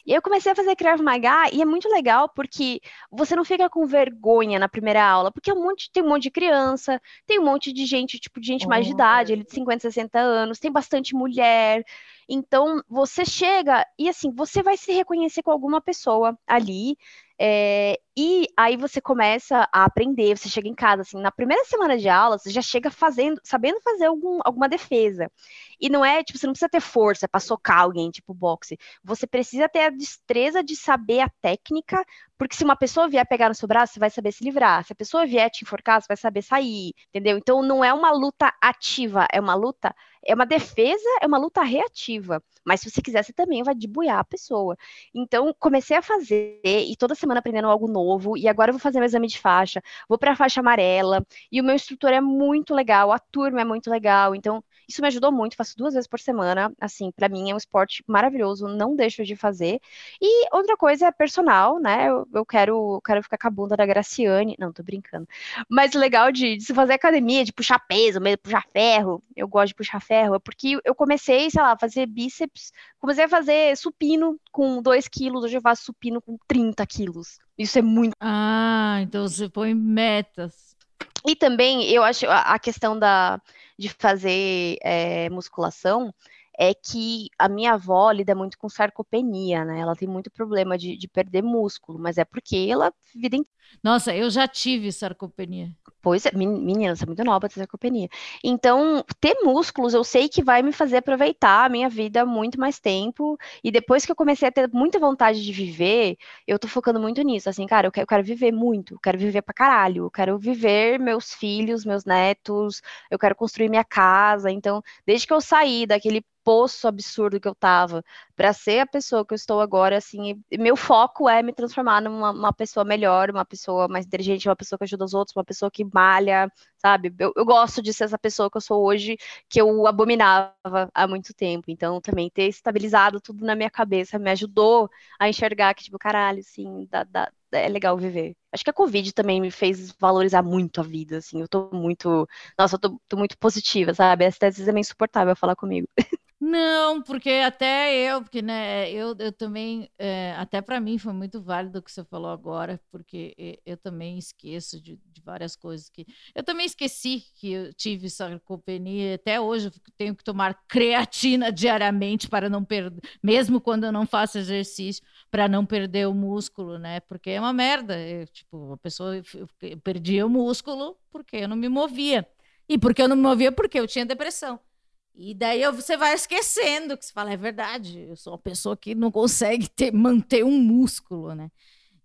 E eu comecei a fazer Krav Maga, e é muito legal porque você não fica com vergonha na primeira aula, porque é um monte, tem um monte de criança, tem um monte de gente, tipo, de gente mais de idade, ele de 50, 60 anos, tem bastante mulher. Então, você chega e, assim, você vai se reconhecer com alguma pessoa ali, é, e aí você começa a aprender, você chega em casa, assim, na primeira semana de aula, você já chega fazendo, sabendo fazer algum, alguma defesa. E não é, tipo, você não precisa ter força para socar alguém, tipo boxe. Você precisa ter a destreza de saber a técnica, porque se uma pessoa vier pegar no seu braço, você vai saber se livrar. Se a pessoa vier te enforcar, você vai saber sair, entendeu? Então não é uma luta ativa, é uma luta, é uma defesa, é uma luta reativa. Mas se você quiser, você também vai debuiar a pessoa. Então, comecei a fazer, e toda semana aprendendo algo novo, e agora eu vou fazer meu exame de faixa, vou para a faixa amarela, e o meu instrutor é muito legal, a turma é muito legal, então isso me ajudou muito, faço duas vezes por semana, assim, para mim é um esporte maravilhoso, não deixo de fazer. E outra coisa é personal, né? Eu, eu quero, quero ficar com a bunda da Graciane, não, tô brincando. Mas legal de, de se fazer academia, de puxar peso, mesmo puxar ferro, eu gosto de puxar ferro, é porque eu comecei, sei lá, a fazer bíceps, comecei a fazer supino com 2 quilos, hoje eu faço supino com 30 quilos. Isso é muito. Ah, então você põe metas. E também eu acho a questão da, de fazer é, musculação é que a minha avó lida muito com sarcopenia, né? Ela tem muito problema de, de perder músculo, mas é porque ela vida Nossa, eu já tive sarcopenia. Pois é, menina, você é muito nova ter sarcopenia. Então, ter músculos eu sei que vai me fazer aproveitar a minha vida muito mais tempo. E depois que eu comecei a ter muita vontade de viver, eu tô focando muito nisso. Assim, cara, eu quero, eu quero viver muito, eu quero viver pra caralho, eu quero viver meus filhos, meus netos, eu quero construir minha casa. Então, desde que eu saí daquele poço absurdo que eu tava para ser a pessoa que eu estou agora, assim, meu foco é me transformar numa pessoa melhor, uma pessoa mais inteligente, uma pessoa que ajuda os outros, uma pessoa que malha, sabe? Eu, eu gosto de ser essa pessoa que eu sou hoje, que eu abominava há muito tempo. Então, também ter estabilizado tudo na minha cabeça me ajudou a enxergar que, tipo, caralho, assim, dá, dá, é legal viver. Acho que a Covid também me fez valorizar muito a vida, assim. Eu tô muito. Nossa, eu tô, tô muito positiva, sabe? Às vezes é meio insuportável falar comigo. Não, porque até eu, porque né, eu, eu também, é, até para mim foi muito válido o que você falou agora, porque eu também esqueço de, de, várias coisas que. Eu também esqueci que eu tive sarcopenia, até hoje eu tenho que tomar creatina diariamente para não perder, mesmo quando eu não faço exercício, para não perder o músculo, né? Porque é uma merda. Eu, tipo, a pessoa, perdia o músculo porque eu não me movia. E porque eu não me movia porque eu tinha depressão. E daí você vai esquecendo que você fala, é verdade, eu sou uma pessoa que não consegue ter, manter um músculo, né?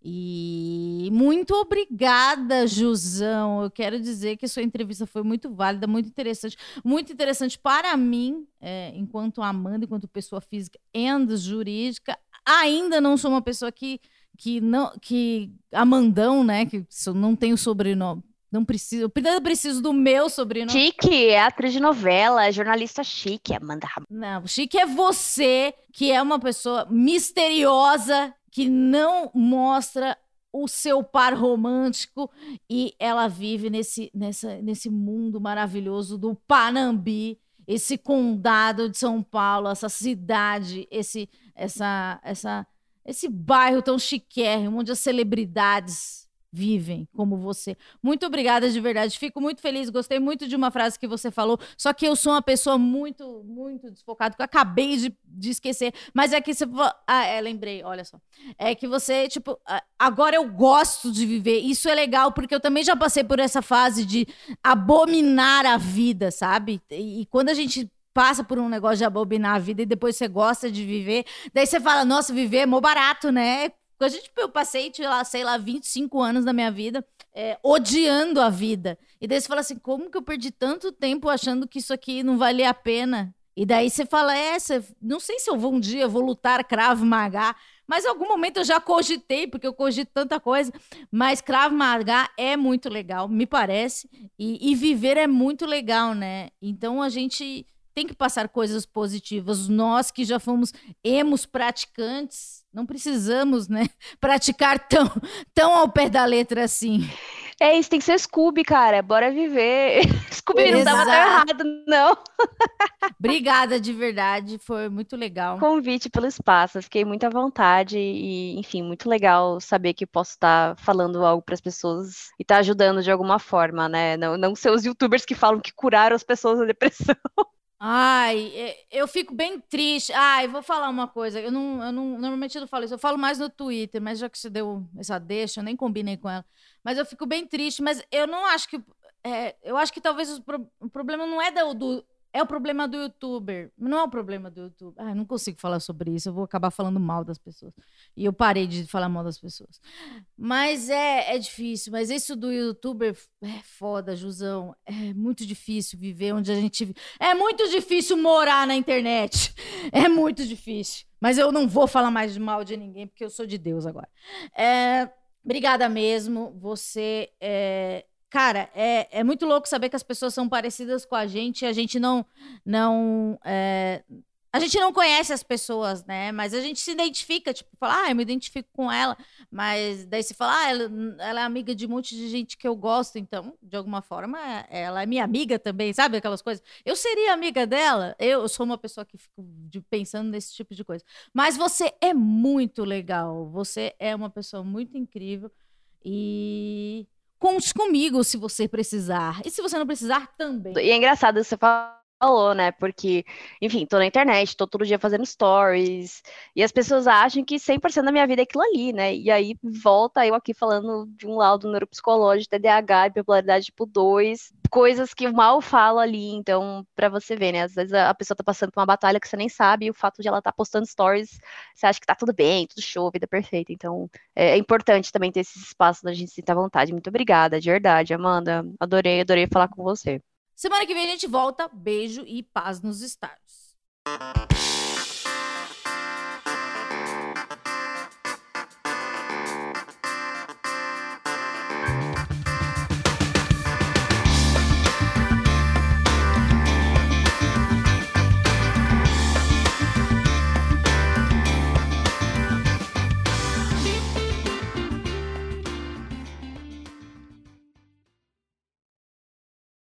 E muito obrigada, Jusão. Eu quero dizer que sua entrevista foi muito válida, muito interessante. Muito interessante para mim, é, enquanto Amanda, enquanto pessoa física e jurídica. Ainda não sou uma pessoa que, que não. que Amandão, né? Que não tem o sobrenome não preciso. Eu preciso do meu sobrinho. Chique, é atriz de novela, é jornalista chique, Amanda. Não, chique é você, que é uma pessoa misteriosa, que não mostra o seu par romântico e ela vive nesse, nessa, nesse mundo maravilhoso do Panambi, esse condado de São Paulo, essa cidade, esse, essa, essa, esse bairro tão chiquérrimo, onde as celebridades vivem como você. Muito obrigada de verdade. Fico muito feliz. Gostei muito de uma frase que você falou. Só que eu sou uma pessoa muito, muito desfocada, que eu acabei de, de esquecer. Mas é que você. Ah, é, lembrei, olha só. É que você, tipo, agora eu gosto de viver. Isso é legal, porque eu também já passei por essa fase de abominar a vida, sabe? E, e quando a gente passa por um negócio de abominar a vida e depois você gosta de viver, daí você fala, nossa, viver é mó barato, né? Porque a gente, eu passei, lá, sei lá, 25 anos da minha vida é, odiando a vida. E daí você fala assim: como que eu perdi tanto tempo achando que isso aqui não valia a pena? E daí você fala: é, você, não sei se eu vou um dia, vou lutar Krav Maga. Mas em algum momento eu já cogitei, porque eu cogito tanta coisa. Mas Krav Maga é muito legal, me parece. E, e viver é muito legal, né? Então a gente tem que passar coisas positivas. Nós que já fomos emos praticantes, não precisamos, né, praticar tão, tão ao pé da letra assim. É isso, tem que ser Scooby, cara. Bora viver. Scooby não dava tão errado, não. Obrigada de verdade, foi muito legal. Convite pelo espaço, fiquei muito à vontade e, enfim, muito legal saber que posso estar falando algo para as pessoas e estar ajudando de alguma forma, né? Não, não ser os youtubers que falam que curaram as pessoas da depressão. Ai, é, eu fico bem triste. Ai, vou falar uma coisa. Eu não, eu não, normalmente eu não falo isso. Eu falo mais no Twitter, mas já que você deu essa deixa, eu nem combinei com ela. Mas eu fico bem triste. Mas eu não acho que. É, eu acho que talvez o, pro, o problema não é do, do, é o problema do youtuber. Não é o problema do youtuber. Ah, não consigo falar sobre isso. Eu vou acabar falando mal das pessoas. E eu parei de falar mal das pessoas. Mas é, é difícil. Mas isso do youtuber é foda, Jusão. É muito difícil viver onde a gente. É muito difícil morar na internet. É muito difícil. Mas eu não vou falar mais mal de ninguém, porque eu sou de Deus agora. É, obrigada mesmo. Você é, Cara, é, é muito louco saber que as pessoas são parecidas com a gente a gente não. não é, a gente não conhece as pessoas, né? Mas a gente se identifica, tipo, fala, ah, eu me identifico com ela. Mas daí se fala, ah, ela, ela, é amiga de um monte de gente que eu gosto, então, de alguma forma, ela é minha amiga também, sabe? Aquelas coisas. Eu seria amiga dela, eu sou uma pessoa que fico pensando nesse tipo de coisa. Mas você é muito legal, você é uma pessoa muito incrível. E Conte comigo se você precisar. E se você não precisar, também. E é engraçado, você fala falou, né? Porque, enfim, tô na internet, tô todo dia fazendo stories, e as pessoas acham que 100% da minha vida é aquilo ali, né? E aí volta eu aqui falando de um laudo neuropsicológico, TDAH, bipolaridade tipo 2, coisas que mal falo ali, então, para você ver, né? Às vezes a pessoa tá passando por uma batalha que você nem sabe, e o fato de ela tá postando stories, você acha que tá tudo bem, tudo show, vida perfeita. Então, é, é importante também ter esse espaço da gente se sentir à vontade. Muito obrigada, de verdade, Amanda. Adorei, adorei falar com você. Semana que vem a gente volta. Beijo e paz nos estádios.